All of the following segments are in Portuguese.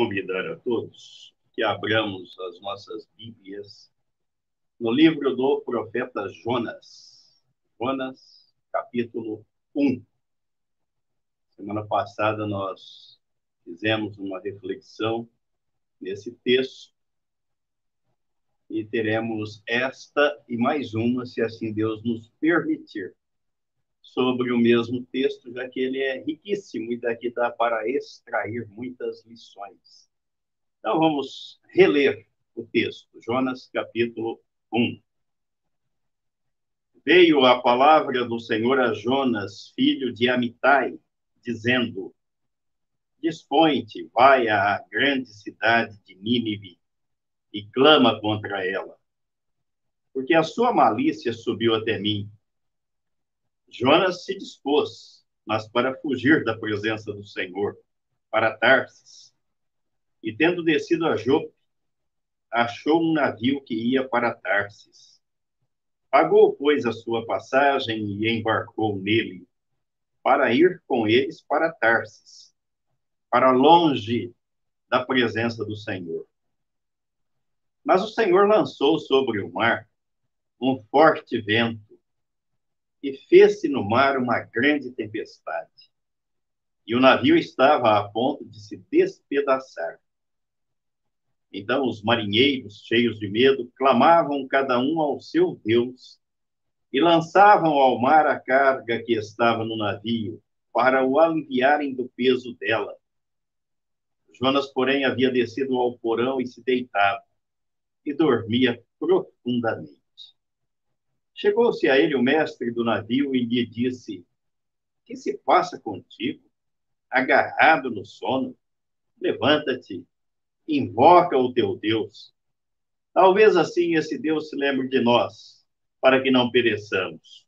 convidar a todos que abramos as nossas Bíblias no livro do profeta Jonas. Jonas, capítulo 1. Semana passada nós fizemos uma reflexão nesse texto e teremos esta e mais uma, se assim Deus nos permitir, sobre o mesmo texto, já que ele é riquíssimo e daqui dá para extrair muitas lições. Então vamos reler o texto, Jonas capítulo 1. Veio a palavra do Senhor a Jonas, filho de Amitai, dizendo: Dispõe-te, vai à grande cidade de Nínive e clama contra ela, porque a sua malícia subiu até mim Jonas se dispôs, mas para fugir da presença do Senhor, para Tarsis. E tendo descido a Jope, achou um navio que ia para Tarsis. Pagou, pois, a sua passagem e embarcou nele, para ir com eles para Tarsis, para longe da presença do Senhor. Mas o Senhor lançou sobre o mar um forte vento, e fez-se no mar uma grande tempestade. E o navio estava a ponto de se despedaçar. Então os marinheiros, cheios de medo, clamavam cada um ao seu Deus e lançavam ao mar a carga que estava no navio, para o aliviarem do peso dela. Jonas, porém, havia descido ao porão e se deitava, e dormia profundamente. Chegou-se a ele o mestre do navio e lhe disse: Que se passa contigo? Agarrado no sono? Levanta-te, invoca o teu Deus. Talvez assim esse Deus se lembre de nós, para que não pereçamos.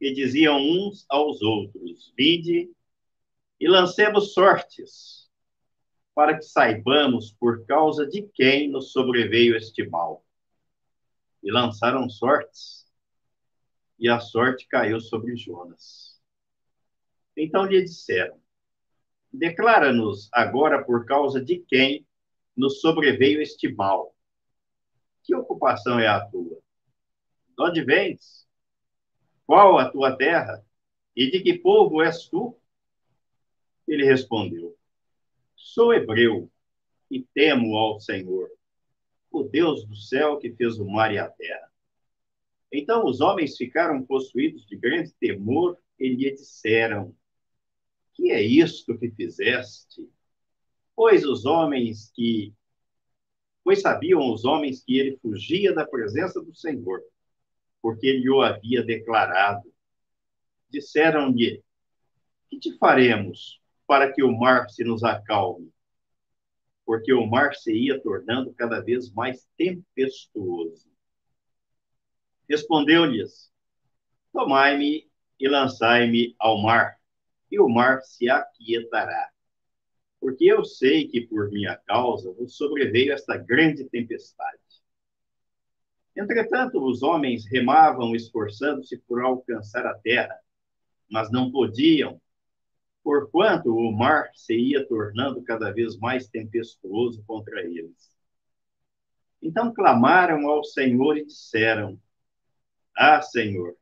E diziam uns aos outros: Vinde e lancemos sortes, para que saibamos por causa de quem nos sobreveio este mal e lançaram sortes, e a sorte caiu sobre Jonas. Então lhe disseram: Declara-nos agora por causa de quem nos sobreveio este mal. Que ocupação é a tua? De onde vens? Qual a tua terra? E de que povo és tu? Ele respondeu: Sou hebreu e temo ao Senhor, o Deus do céu que fez o mar e a terra. Então os homens ficaram possuídos de grande temor e lhe disseram: Que é isto que fizeste? Pois os homens que pois sabiam os homens que ele fugia da presença do Senhor, porque ele o havia declarado. Disseram-lhe: Que te faremos para que o mar se nos acalme? porque o mar se ia tornando cada vez mais tempestuoso. Respondeu-lhes: Tomai-me e lançai-me ao mar, e o mar se aquietará. Porque eu sei que por minha causa vos sobreveio esta grande tempestade. Entretanto, os homens remavam, esforçando-se por alcançar a terra, mas não podiam, porquanto o mar se ia tornando cada vez mais tempestuoso contra eles. Então clamaram ao Senhor e disseram: Ah, Senhor,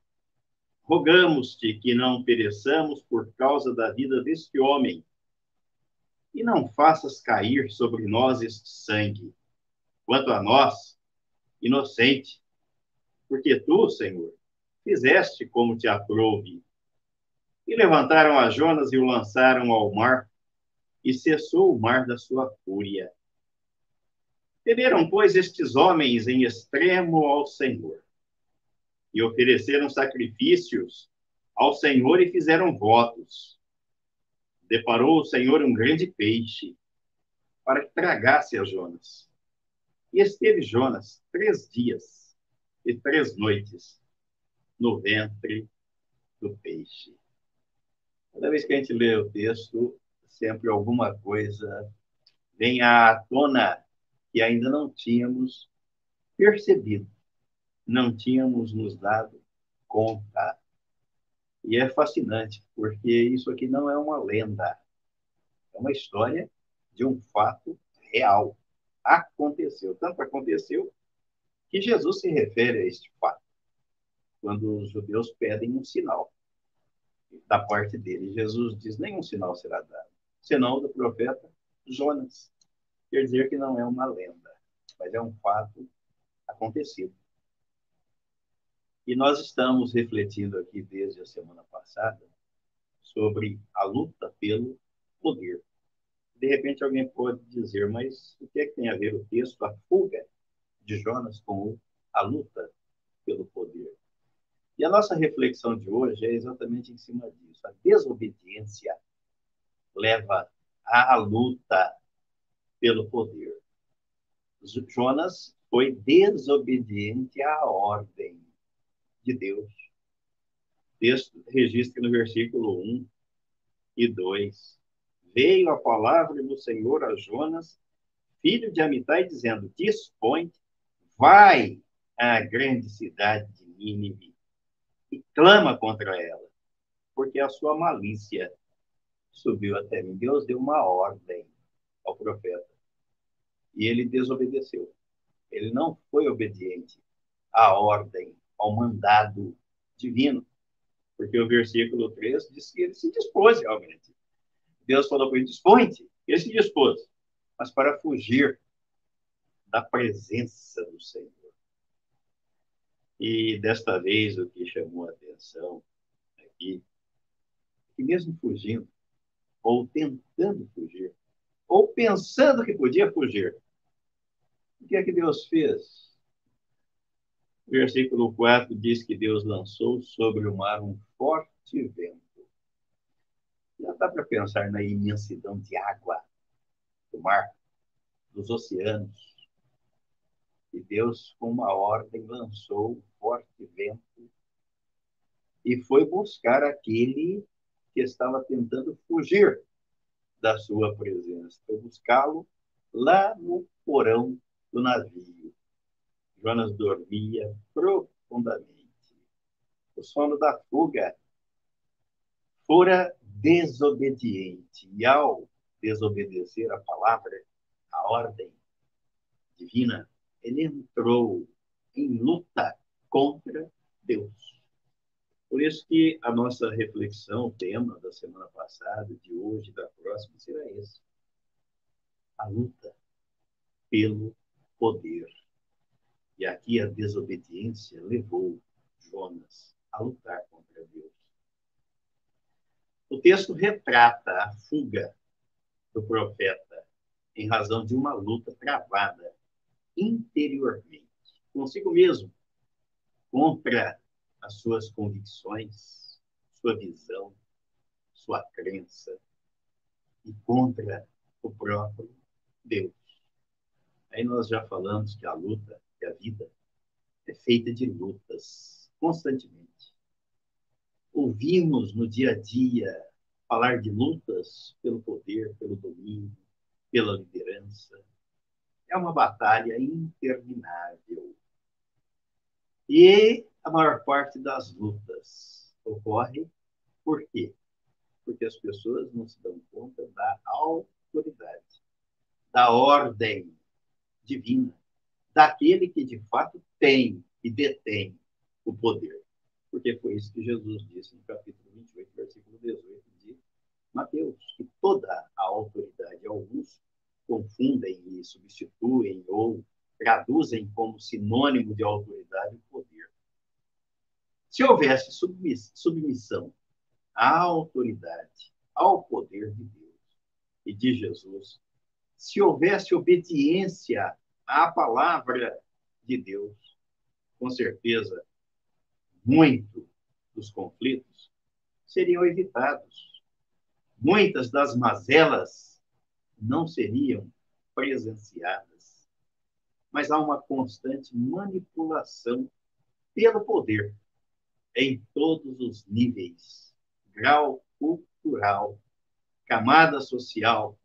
rogamos-te que não pereçamos por causa da vida deste homem, e não faças cair sobre nós este sangue. Quanto a nós, inocente, porque tu, Senhor, fizeste como te aprouve e levantaram a Jonas e o lançaram ao mar, e cessou o mar da sua fúria. Temeram, pois, estes homens em extremo ao Senhor, e ofereceram sacrifícios ao Senhor e fizeram votos. Deparou o Senhor um grande peixe para que tragasse a Jonas. E esteve Jonas três dias e três noites no ventre do peixe. Cada vez que a gente lê o texto, sempre alguma coisa vem à tona que ainda não tínhamos percebido, não tínhamos nos dado conta. E é fascinante, porque isso aqui não é uma lenda, é uma história de um fato real. Aconteceu. Tanto aconteceu que Jesus se refere a este fato, quando os judeus pedem um sinal da parte dele. Jesus diz: nenhum sinal será dado, senão do profeta Jonas. Quer dizer que não é uma lenda, mas é um fato acontecido. E nós estamos refletindo aqui desde a semana passada sobre a luta pelo poder. De repente alguém pode dizer, mas o que é que tem a ver o texto, a fuga de Jonas com a luta pelo poder? E a nossa reflexão de hoje é exatamente em cima disso. A desobediência leva à luta pelo poder. Jonas foi desobediente à ordem de Deus. O texto registra no versículo 1 e 2. Veio a palavra do Senhor a Jonas, filho de Amitai, dizendo: Dispõe, vai à grande cidade de Nínive e clama contra ela, porque a sua malícia subiu até mim. Deus deu uma ordem ao profeta e ele desobedeceu. Ele não foi obediente à ordem ao mandado divino. Porque o versículo 3 diz que ele se dispôs realmente. Deus falou para ele: dispõe-te. Ele se dispôs, mas para fugir da presença do Senhor. E desta vez o que chamou a atenção aqui, é que mesmo fugindo, ou tentando fugir, ou pensando que podia fugir, o que é que Deus fez? Versículo 4 diz que Deus lançou sobre o mar um forte vento. Já dá para pensar na imensidão de água do mar, dos oceanos. E Deus, com uma ordem, lançou um forte vento e foi buscar aquele que estava tentando fugir da sua presença. Foi buscá-lo lá no porão do navio. Jonas dormia profundamente. O sono da fuga fora desobediente. E ao desobedecer a palavra, a ordem divina, ele entrou em luta contra Deus. Por isso que a nossa reflexão, o tema da semana passada, de hoje, da próxima, será esse. A luta pelo poder. E aqui a desobediência levou Jonas a lutar contra Deus. O texto retrata a fuga do profeta em razão de uma luta travada interiormente, consigo mesmo, contra as suas convicções, sua visão, sua crença e contra o próprio Deus. Aí nós já falamos que a luta a vida é feita de lutas, constantemente. Ouvimos no dia a dia falar de lutas pelo poder, pelo domínio, pela liderança. É uma batalha interminável. E a maior parte das lutas ocorre por quê? Porque as pessoas não se dão conta da autoridade, da ordem divina daquele que de fato tem e detém o poder. Porque foi isso que Jesus disse no capítulo 28, versículo 18 de Mateus, que toda a autoridade, alguns confundem e substituem ou traduzem como sinônimo de autoridade o poder. Se houvesse submissão à autoridade, ao poder de Deus e de Jesus, se houvesse obediência a palavra de Deus. Com certeza, muito dos conflitos seriam evitados. Muitas das mazelas não seriam presenciadas. Mas há uma constante manipulação pelo poder em todos os níveis, grau cultural, camada social,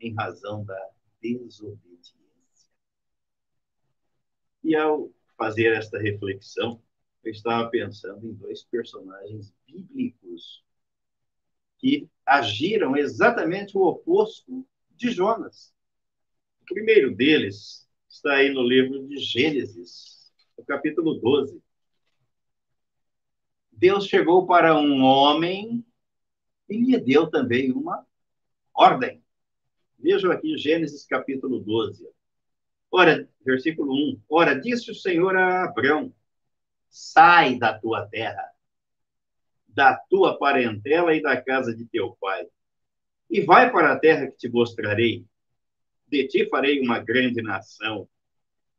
em razão da desobediência. Ao fazer esta reflexão, eu estava pensando em dois personagens bíblicos que agiram exatamente o oposto de Jonas. O primeiro deles está aí no livro de Gênesis, no capítulo 12. Deus chegou para um homem e lhe deu também uma ordem. Vejam aqui Gênesis capítulo 12. Ora, versículo 1. Ora, disse o Senhor a Abrão: Sai da tua terra, da tua parentela e da casa de teu pai, e vai para a terra que te mostrarei. De ti farei uma grande nação,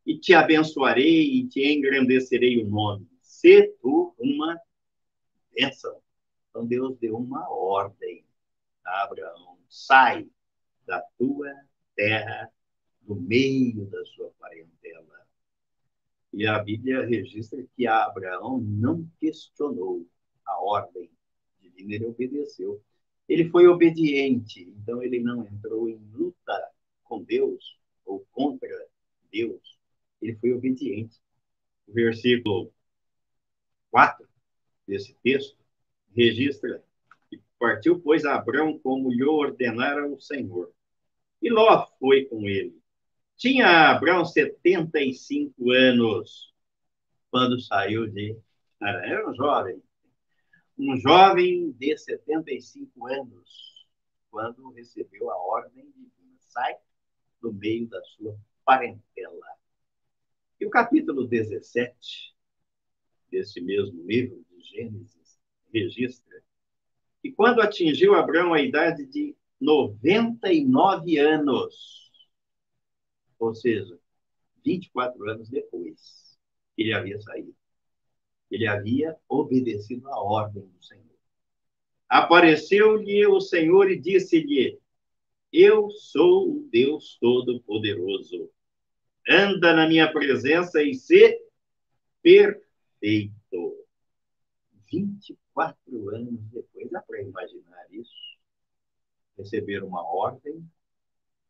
e te abençoarei e te engrandecerei o nome. Se tu uma bênção. Então Deus deu uma ordem a Abraão: sai da tua terra no meio da sua parentela. E a Bíblia registra que Abraão não questionou a ordem divina, ele obedeceu. Ele foi obediente, então ele não entrou em luta com Deus ou contra Deus. Ele foi obediente. O versículo 4 desse texto registra que partiu, pois, Abraão como lhe ordenara o Senhor. E Ló foi com ele. Tinha Abraão 75 anos quando saiu de. Era um jovem. Um jovem de 75 anos, quando recebeu a ordem divina. Sai do meio da sua parentela. E o capítulo 17 desse mesmo livro de Gênesis registra que quando atingiu Abraão a idade de 99 anos, ou seja, 24 anos depois, ele havia saído. Ele havia obedecido à ordem do Senhor. Apareceu-lhe o Senhor e disse-lhe: Eu sou o Deus Todo-Poderoso. Anda na minha presença e se perfeito. 24 anos depois, dá para imaginar isso? Receber uma ordem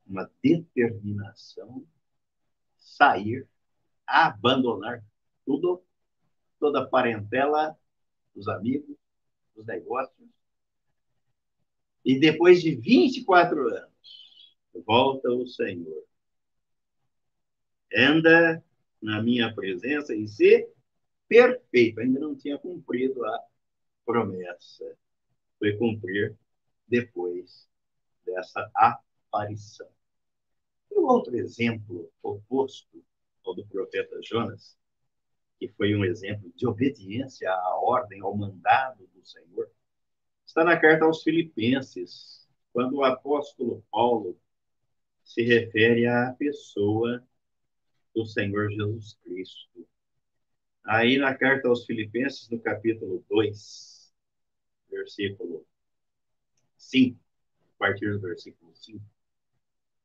uma determinação, sair, abandonar tudo, toda a parentela, os amigos, os negócios. E depois de 24 anos, volta o Senhor. Anda na minha presença e ser perfeito. Ainda não tinha cumprido a promessa. Foi cumprir depois dessa aparição. E um outro exemplo oposto ao do profeta Jonas, que foi um exemplo de obediência à ordem, ao mandado do Senhor, está na carta aos Filipenses, quando o apóstolo Paulo se refere à pessoa do Senhor Jesus Cristo. Aí na carta aos Filipenses, no capítulo 2, versículo 5, a partir do versículo 5,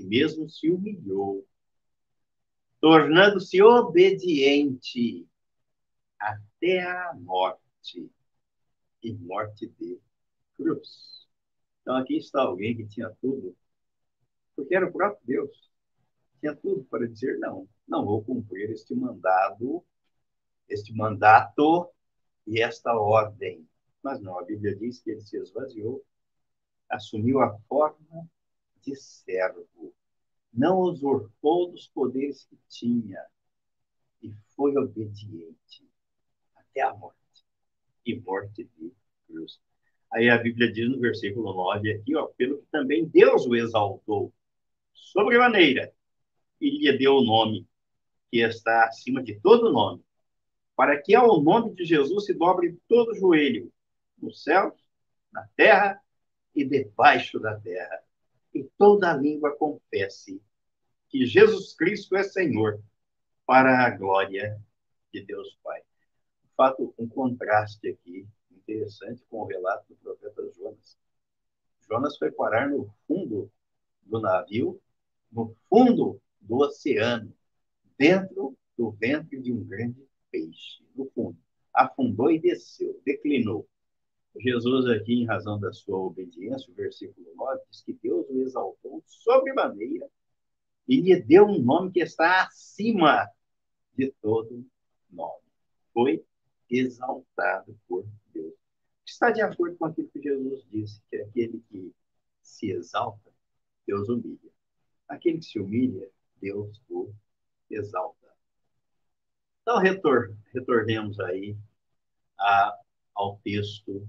si mesmo se humilhou, tornando-se obediente até a morte e morte de cruz. Então aqui está alguém que tinha tudo, porque era o próprio Deus. Tinha tudo para dizer não, não vou cumprir este mandado, este mandato e esta ordem. Mas não, a Bíblia diz que ele se esvaziou, assumiu a forma de servo, não usurpou dos poderes que tinha e foi obediente até a morte. E morte de cruz. Aí a Bíblia diz no versículo 9 aqui, ó, pelo que também Deus o exaltou sobremaneira e lhe deu o nome que está acima de todo nome, para que ao nome de Jesus se dobre todo joelho, nos céus, na terra e debaixo da terra, e toda língua confesse que Jesus Cristo é Senhor, para a glória de Deus Pai. De fato, um contraste aqui interessante com o relato do profeta Jonas. Jonas foi parar no fundo do navio, no fundo do oceano, dentro do ventre de um grande peixe, no fundo. Afundou e desceu, declinou. Jesus, aqui, em razão da sua obediência, o versículo 9, diz que Deus o exaltou sobremaneira e lhe deu um nome que está acima de todo nome. Foi exaltado por Deus. Está de acordo com aquilo que Jesus disse, que aquele que se exalta, Deus humilha. Aquele que se humilha, Deus o exalta. Então, retor retornemos aí a, ao texto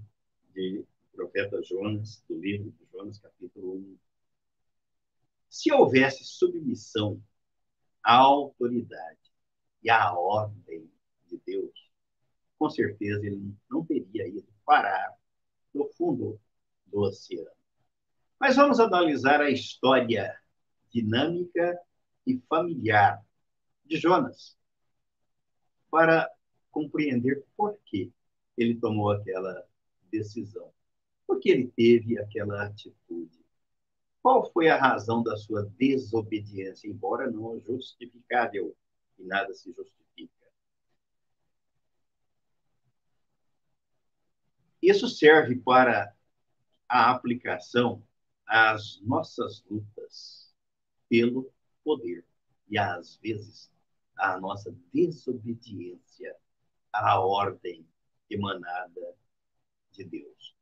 de profeta Jonas, do livro de Jonas, capítulo 1. Se houvesse submissão à autoridade e à ordem de Deus, com certeza ele não teria ido parar no fundo do oceano. Mas vamos analisar a história dinâmica e familiar de Jonas para compreender por que ele tomou aquela decisão. Por que ele teve aquela atitude? Qual foi a razão da sua desobediência, embora não justificável, e nada se justifica? Isso serve para a aplicação às nossas lutas pelo poder e, às vezes, à nossa desobediência à ordem emanada de Deus.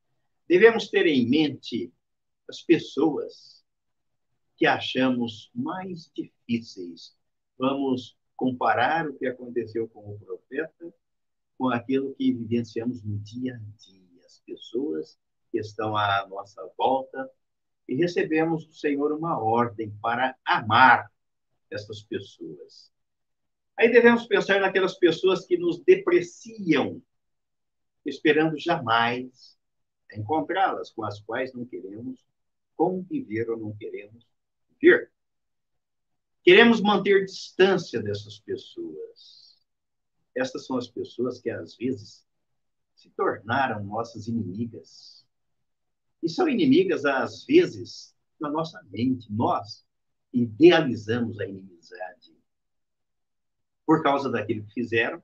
Devemos ter em mente as pessoas que achamos mais difíceis. Vamos comparar o que aconteceu com o profeta com aquilo que vivenciamos no dia a dia. As pessoas que estão à nossa volta e recebemos do Senhor uma ordem para amar essas pessoas. Aí devemos pensar naquelas pessoas que nos depreciam, esperando jamais encontrá-las, com as quais não queremos conviver ou não queremos ver. Queremos manter distância dessas pessoas. Estas são as pessoas que, às vezes, se tornaram nossas inimigas. E são inimigas, às vezes, na nossa mente. Nós idealizamos a inimizade por causa daquilo que fizeram,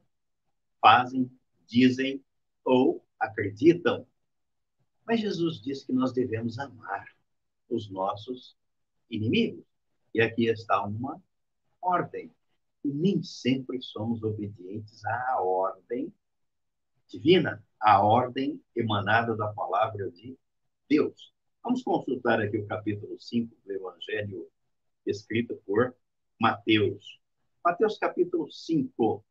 fazem, dizem ou acreditam. Mas Jesus disse que nós devemos amar os nossos inimigos. E aqui está uma ordem. E nem sempre somos obedientes à ordem divina, à ordem emanada da palavra de Deus. Vamos consultar aqui o capítulo 5 do Evangelho escrito por Mateus. Mateus capítulo 5,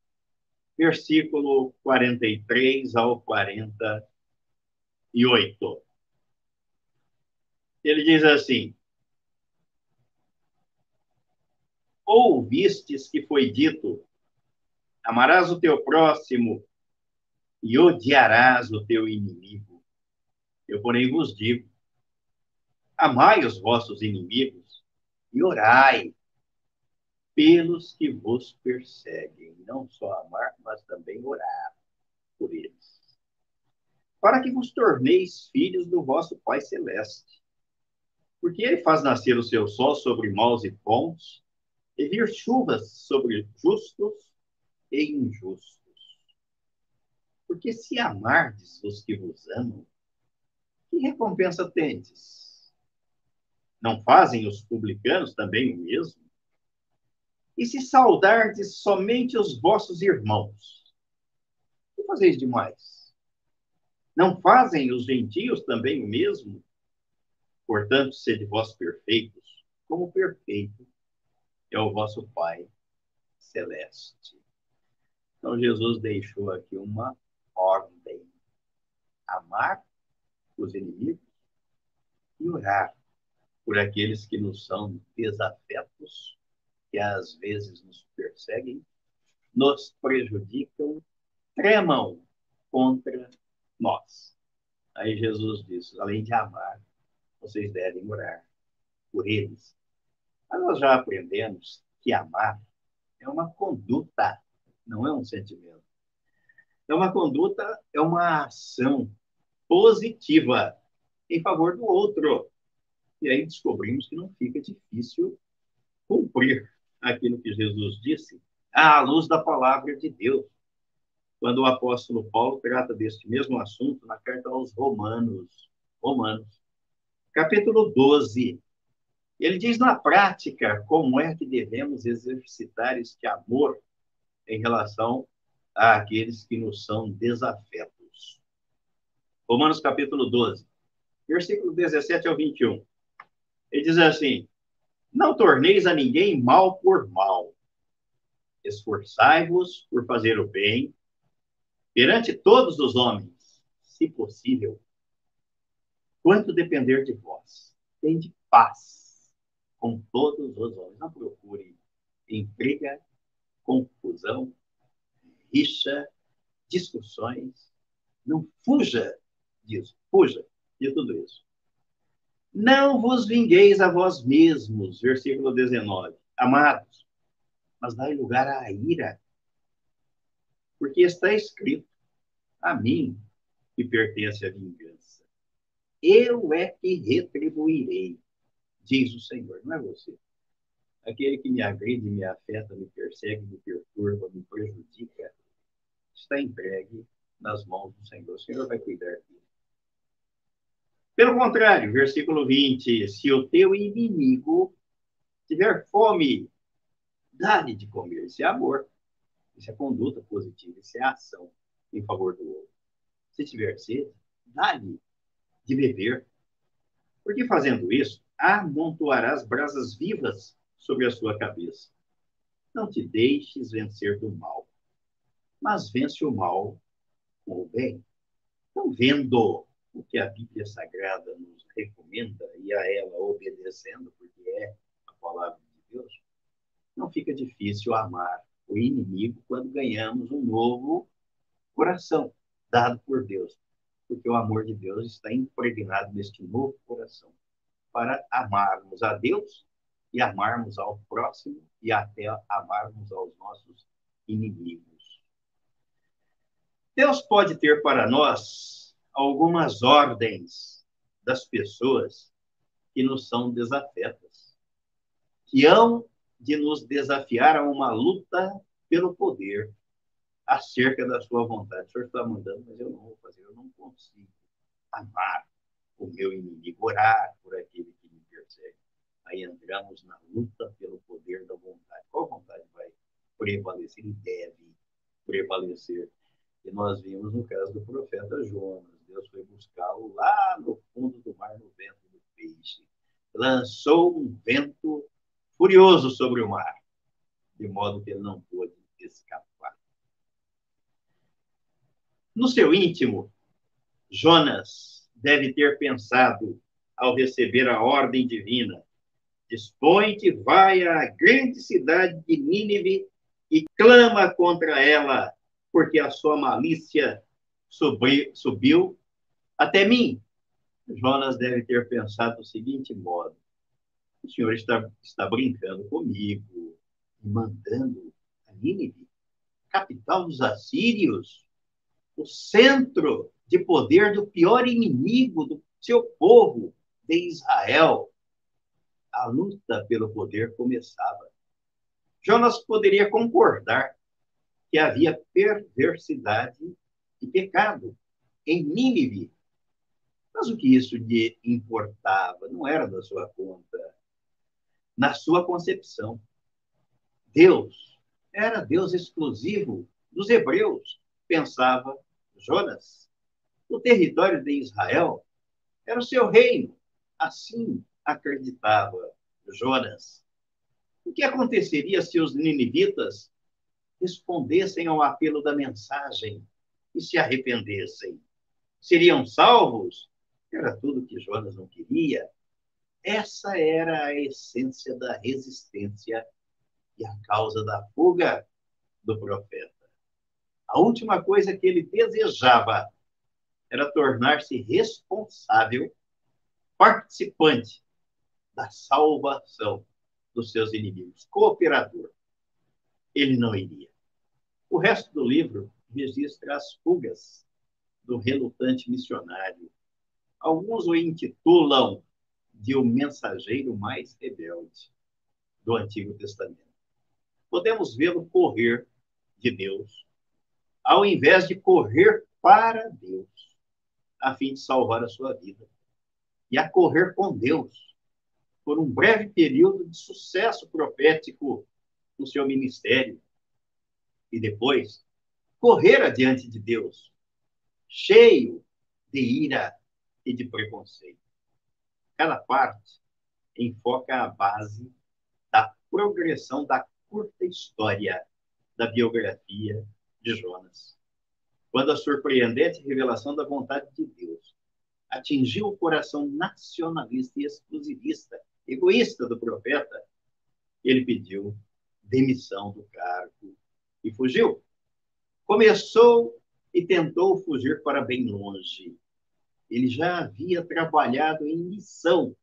versículo 43 ao 48. Ele diz assim: Ouvistes que foi dito: Amarás o teu próximo e odiarás o teu inimigo. Eu, porém, vos digo: Amai os vossos inimigos e orai pelos que vos perseguem. Não só amar, mas também orar por eles. Para que vos torneis filhos do vosso Pai Celeste. Porque ele faz nascer o seu sol sobre maus e bons, e vir chuvas sobre justos e injustos. Porque se amardes os que vos amam, que recompensa tendes? Não fazem os publicanos também o mesmo? E se saudardes somente os vossos irmãos, que fazeis demais? Não fazem os gentios também o mesmo? Portanto, sede vós perfeitos, como perfeito é o vosso Pai celeste. Então, Jesus deixou aqui uma ordem: amar os inimigos e orar por aqueles que nos são desafetos que às vezes nos perseguem, nos prejudicam tremam contra nós. Aí Jesus disse: além de amar, vocês devem orar por eles. Mas nós já aprendemos que amar é uma conduta, não é um sentimento. É uma conduta, é uma ação positiva em favor do outro. E aí descobrimos que não fica difícil cumprir aquilo que Jesus disse à luz da palavra de Deus. Quando o apóstolo Paulo trata deste mesmo assunto na carta aos Romanos, Romanos, capítulo 12, ele diz na prática como é que devemos exercitar este amor em relação àqueles que nos são desafetos. Romanos capítulo 12, versículo 17 ao 21. Ele diz assim: Não torneis a ninguém mal por mal. Esforçai-vos por fazer o bem perante todos os homens, se possível. Quanto depender de vós, tende paz com todos os homens. Não procure intriga, confusão, rixa, discussões. Não fuja disso, fuja de tudo isso. Não vos vingueis a vós mesmos, versículo 19. Amados, mas dai lugar à ira. Porque está escrito: a mim que pertence a vingança. Eu é que retribuirei, diz o Senhor, não é você. Aquele que me agride, me afeta, me persegue, me perturba, me prejudica, está entregue nas mãos do Senhor. O Senhor vai cuidar dele. Pelo contrário, versículo 20: se o teu inimigo tiver fome, dá-lhe de comer. Isso é amor. Isso é conduta positiva. Isso é ação em favor do outro. Se tiver sede, dá-lhe de beber. Porque fazendo isso, amontoarás brasas vivas sobre a sua cabeça. Não te deixes vencer do mal, mas vence o mal com o bem. Não vendo o que a Bíblia Sagrada nos recomenda e a ela obedecendo, porque é a palavra de Deus, não fica difícil amar o inimigo quando ganhamos um novo coração dado por Deus, porque o amor de Deus está impregnado neste novo coração para amarmos a Deus e amarmos ao próximo e até amarmos aos nossos inimigos. Deus pode ter para nós algumas ordens das pessoas que nos são desafetas, que hão de nos desafiar a uma luta pelo poder acerca da sua vontade. O senhor está mandando, mas eu não vou fazer, eu não consigo amar o meu inimigo, orar por aquele que me persegue. Aí entramos na luta pelo poder da vontade. Qual vontade vai prevalecer e deve prevalecer? E nós vimos no caso do profeta Jonas. Deus foi buscá-lo lá no fundo do mar, no vento do peixe. Lançou um vento furioso sobre o mar, de modo que ele não pôde escapar. No seu íntimo, Jonas deve ter pensado, ao receber a ordem divina, dispõe-te, vai à grande cidade de Nínive e clama contra ela, porque a sua malícia subiu até mim. Jonas deve ter pensado do seguinte modo: o senhor está, está brincando comigo, mandando a Nínive, capital dos assírios, o centro de poder do pior inimigo do seu povo, de Israel. A luta pelo poder começava. Jonas poderia concordar que havia perversidade e pecado em Nínive. Mas o que isso lhe importava? Não era da sua conta. Na sua concepção, Deus era Deus exclusivo dos hebreus, pensava Jonas. O território de Israel era o seu reino. Assim acreditava Jonas. O que aconteceria se os ninivitas respondessem ao apelo da mensagem e se arrependessem? Seriam salvos? Era tudo que Jonas não queria. Essa era a essência da resistência e a causa da fuga do profeta. A última coisa que ele desejava era tornar-se responsável, participante da salvação dos seus inimigos, cooperador. Ele não iria. O resto do livro registra as fugas do relutante missionário. Alguns o intitulam de o mensageiro mais rebelde do Antigo Testamento. Podemos vê-lo correr de Deus, ao invés de correr para Deus, a fim de salvar a sua vida, e a correr com Deus por um breve período de sucesso profético no seu ministério, e depois correr adiante de Deus, cheio de ira e de preconceito. Cada parte enfoca a base da progressão da curta história da biografia de Jonas. Quando a surpreendente revelação da vontade de Deus atingiu o coração nacionalista e exclusivista, egoísta do profeta, ele pediu demissão do cargo e fugiu. Começou e tentou fugir para bem longe, ele já havia trabalhado em missão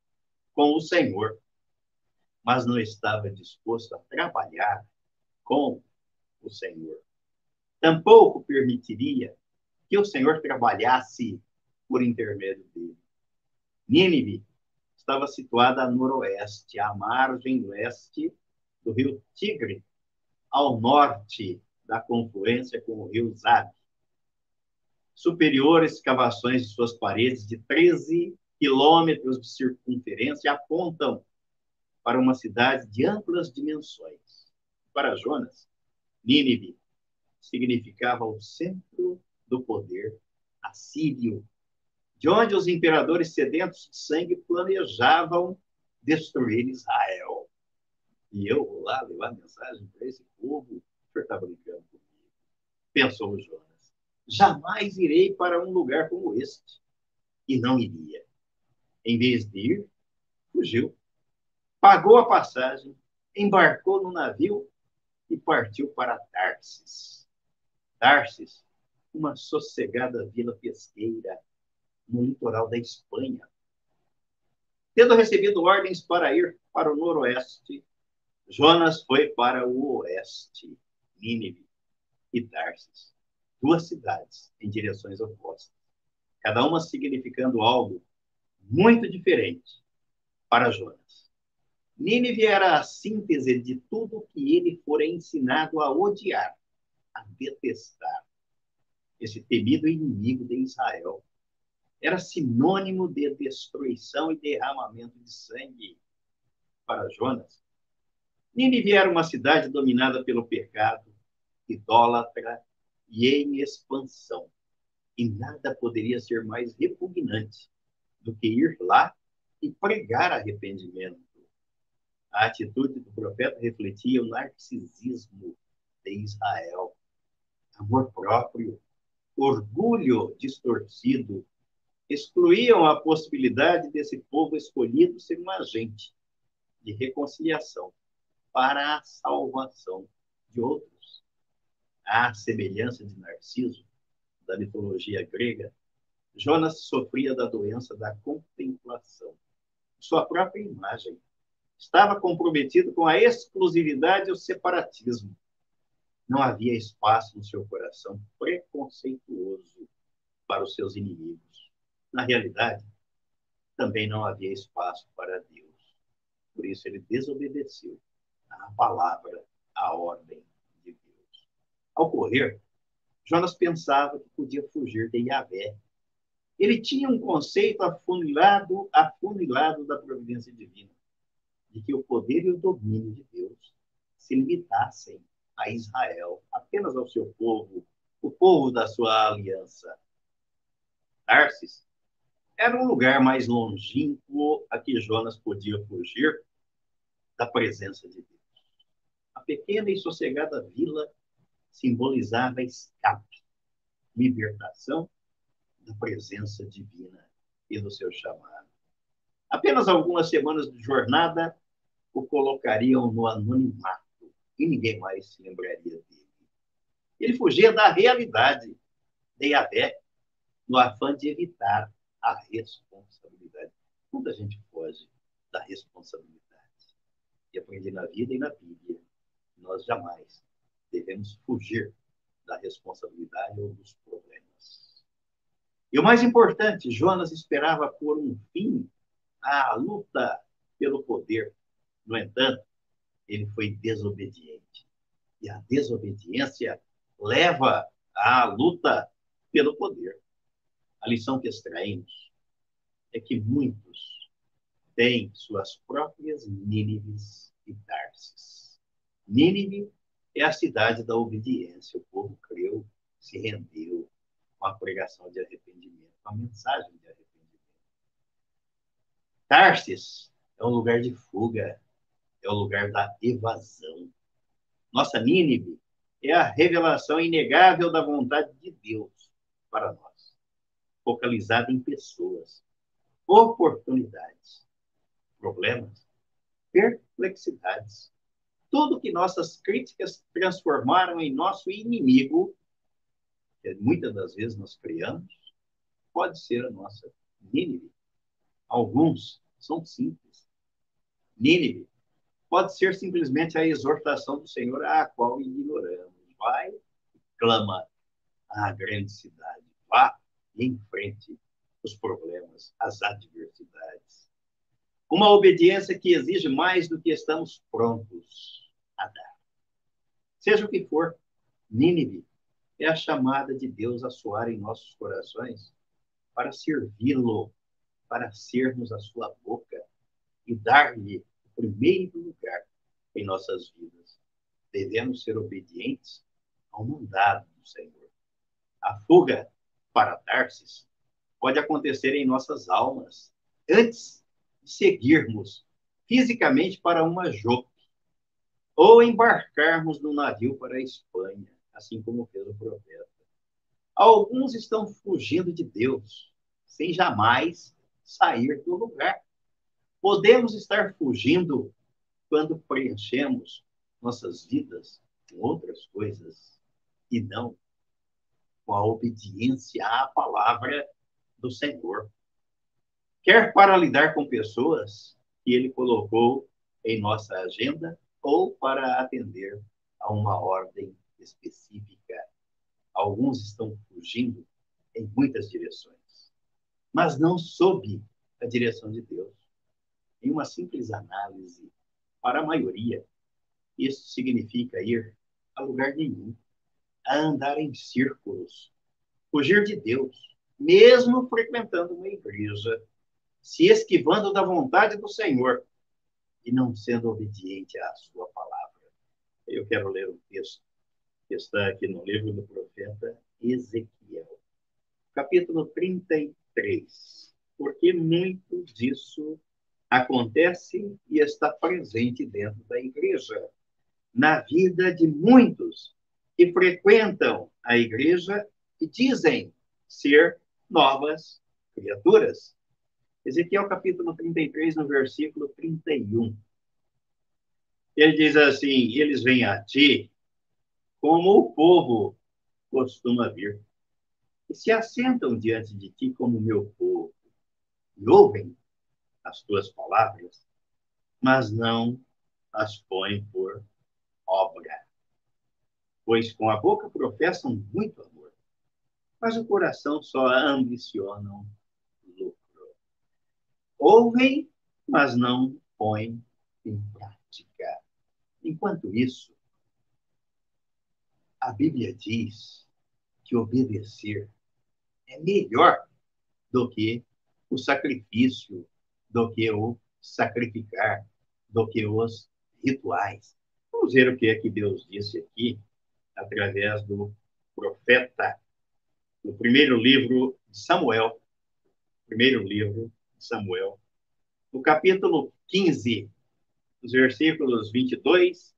com o Senhor, mas não estava disposto a trabalhar com o Senhor. Tampouco permitiria que o Senhor trabalhasse por intermédio dele. Nínive estava situada a noroeste, à margem leste do rio Tigre, ao norte da confluência com o rio Zab superiores escavações de suas paredes de 13 quilômetros de circunferência apontam para uma cidade de amplas dimensões. Para Jonas, Nínive significava o centro do poder assírio, de onde os imperadores sedentos de sangue planejavam destruir Israel. E eu vou lá levar mensagem para esse povo, o senhor está brincando comigo. Pensou Jonas jamais irei para um lugar como este. E não iria. Em vez de ir, fugiu. Pagou a passagem, embarcou no navio e partiu para Tarsis. Tarsis, uma sossegada vila pesqueira no litoral da Espanha. Tendo recebido ordens para ir para o noroeste, Jonas foi para o oeste, Nínive e Tarsis duas cidades em direções opostas, cada uma significando algo muito diferente para Jonas. Nínive era a síntese de tudo que ele fora ensinado a odiar, a detestar. Esse temido inimigo de Israel era sinônimo de destruição e derramamento de sangue para Jonas. Nínive era uma cidade dominada pelo pecado, idólatra e em expansão. E nada poderia ser mais repugnante do que ir lá e pregar arrependimento. A atitude do profeta refletia o narcisismo de Israel. Amor próprio, orgulho distorcido, excluíam a possibilidade desse povo escolhido ser um agente de reconciliação para a salvação de outros à semelhança de Narciso, da mitologia grega, Jonas sofria da doença da contemplação. Sua própria imagem estava comprometido com a exclusividade e o separatismo. Não havia espaço no seu coração preconceituoso para os seus inimigos. Na realidade, também não havia espaço para Deus. Por isso ele desobedeceu à palavra, à ordem ao correr, Jonas pensava que podia fugir de Yahvé. Ele tinha um conceito afunilado, afunilado da providência divina, de que o poder e o domínio de Deus se limitassem a Israel, apenas ao seu povo, o povo da sua aliança. Tarsis era um lugar mais longínquo a que Jonas podia fugir da presença de Deus. A pequena e sossegada vila simbolizava escape, libertação da presença divina e do seu chamado. Apenas algumas semanas de jornada o colocariam no anonimato e ninguém mais se lembraria dele. Ele fugia da realidade de Yahvé, no afã de evitar a responsabilidade. Muita gente foge da responsabilidade. E aprendi na vida e na Bíblia, nós jamais devemos fugir da responsabilidade ou dos problemas. E o mais importante, Jonas esperava por um fim à luta pelo poder. No entanto, ele foi desobediente. E a desobediência leva à luta pelo poder. A lição que extraímos é que muitos têm suas próprias Nínives e Tarsis. Nínive é a cidade da obediência. O povo creu, se rendeu com a pregação de arrependimento, com a mensagem de arrependimento. Tarsis é um lugar de fuga, é o lugar da evasão. Nossa Nínive é a revelação inegável da vontade de Deus para nós, focalizada em pessoas, oportunidades, problemas, perplexidades. Tudo que nossas críticas transformaram em nosso inimigo, que muitas das vezes nós criamos, pode ser a nossa Nínive. Alguns são simples. Nínive pode ser simplesmente a exortação do Senhor a qual ignoramos. Vai e clama à grande cidade. Vá e enfrente os problemas, as adversidades. Uma obediência que exige mais do que estamos prontos Seja o que for, Nínive é a chamada de Deus a soar em nossos corações para servi-lo, para sermos a sua boca e dar-lhe primeiro lugar em nossas vidas. Devemos ser obedientes ao mandado do Senhor. A fuga para Tarsis pode acontecer em nossas almas antes de seguirmos fisicamente para uma jope ou embarcarmos no navio para a Espanha, assim como fez o profeta. Alguns estão fugindo de Deus sem jamais sair do lugar. Podemos estar fugindo quando preenchemos nossas vidas com outras coisas e não com a obediência à palavra do Senhor. Quer para lidar com pessoas que ele colocou em nossa agenda ou para atender a uma ordem específica. Alguns estão fugindo em muitas direções, mas não sob a direção de Deus em uma simples análise, para a maioria, isso significa ir a lugar nenhum, a andar em círculos, fugir de Deus, mesmo frequentando uma igreja, se esquivando da vontade do Senhor e não sendo obediente à sua palavra. Eu quero ler um texto que está aqui no livro do profeta Ezequiel, capítulo 33. Porque muito disso acontece e está presente dentro da igreja, na vida de muitos que frequentam a igreja e dizem ser novas criaturas. Ezequiel capítulo 33, no versículo 31. Ele diz assim: Eles vêm a ti como o povo costuma vir, e se assentam diante de ti como meu povo, e ouvem as tuas palavras, mas não as põe por obra. Pois com a boca professam muito amor, mas o coração só ambicionam. Ouvem, mas não põem em prática. Enquanto isso, a Bíblia diz que obedecer é melhor do que o sacrifício do que o sacrificar, do que os rituais. Vamos ver o que é que Deus disse aqui, através do profeta, no primeiro livro de Samuel, primeiro livro Samuel, no capítulo 15, os versículos 22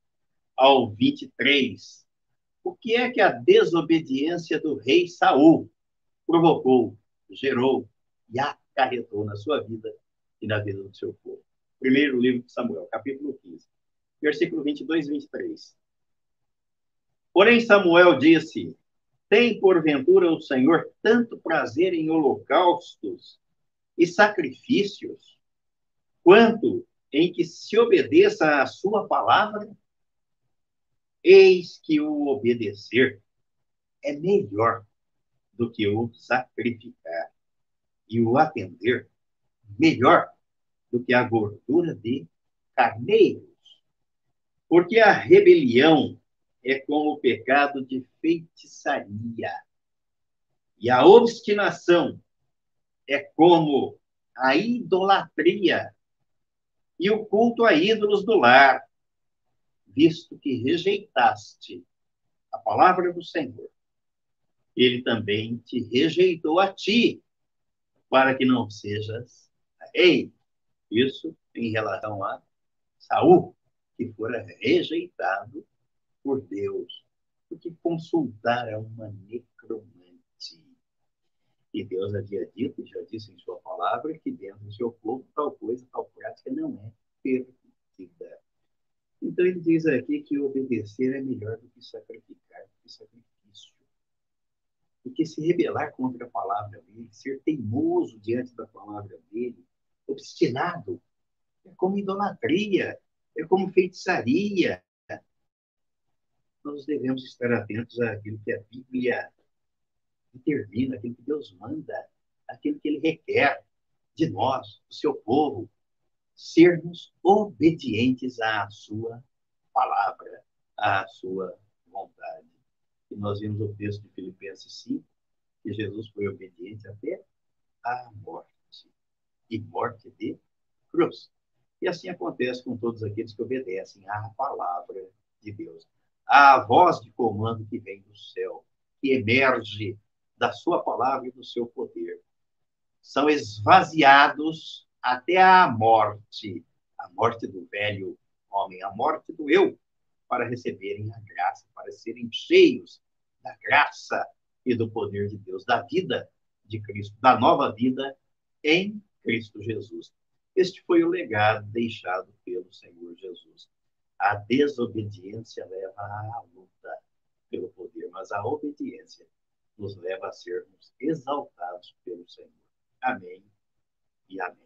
ao 23. O que é que a desobediência do rei Saul provocou, gerou e acarretou na sua vida e na vida do seu povo. Primeiro livro de Samuel, capítulo 15, versículo 22 e 23. Porém, Samuel disse: Tem porventura o Senhor tanto prazer em holocaustos e sacrifícios, quanto em que se obedeça à sua palavra? Eis que o obedecer é melhor do que o sacrificar, e o atender melhor do que a gordura de carneiros. Porque a rebelião é como o pecado de feitiçaria, e a obstinação é como a idolatria e o culto a ídolos do lar, visto que rejeitaste a palavra do Senhor. Ele também te rejeitou a ti, para que não sejas rei. Isso em relação a Saul, que fora rejeitado por Deus, porque consultara uma necromante. E Deus havia dito, já disse em sua palavra, que dentro do seu povo tal coisa, tal prática não é permitida. Então ele diz aqui que obedecer é melhor do que sacrificar, do que sacrifício. Porque se rebelar contra a palavra dele, ser teimoso diante da palavra dele, obstinado, é como idolatria, é como feitiçaria. Nós devemos estar atentos àquilo que a Bíblia determina, aquilo que Deus manda, aquilo que Ele requer de nós, do seu povo, sermos obedientes à Sua palavra, à Sua vontade. E nós vimos o texto de Filipenses 5, que Jesus foi obediente até a morte e morte de cruz. E assim acontece com todos aqueles que obedecem à palavra de Deus. À voz de comando que vem do céu, que emerge da sua palavra e do seu poder. São esvaziados até a morte, a morte do velho homem, a morte do eu, para receberem a graça, para serem cheios da graça e do poder de Deus, da vida de Cristo, da nova vida em Cristo Jesus. Este foi o legado deixado pelo Senhor Jesus. A desobediência leva à luta pelo poder, mas a obediência nos leva a sermos exaltados pelo Senhor. Amém e amém.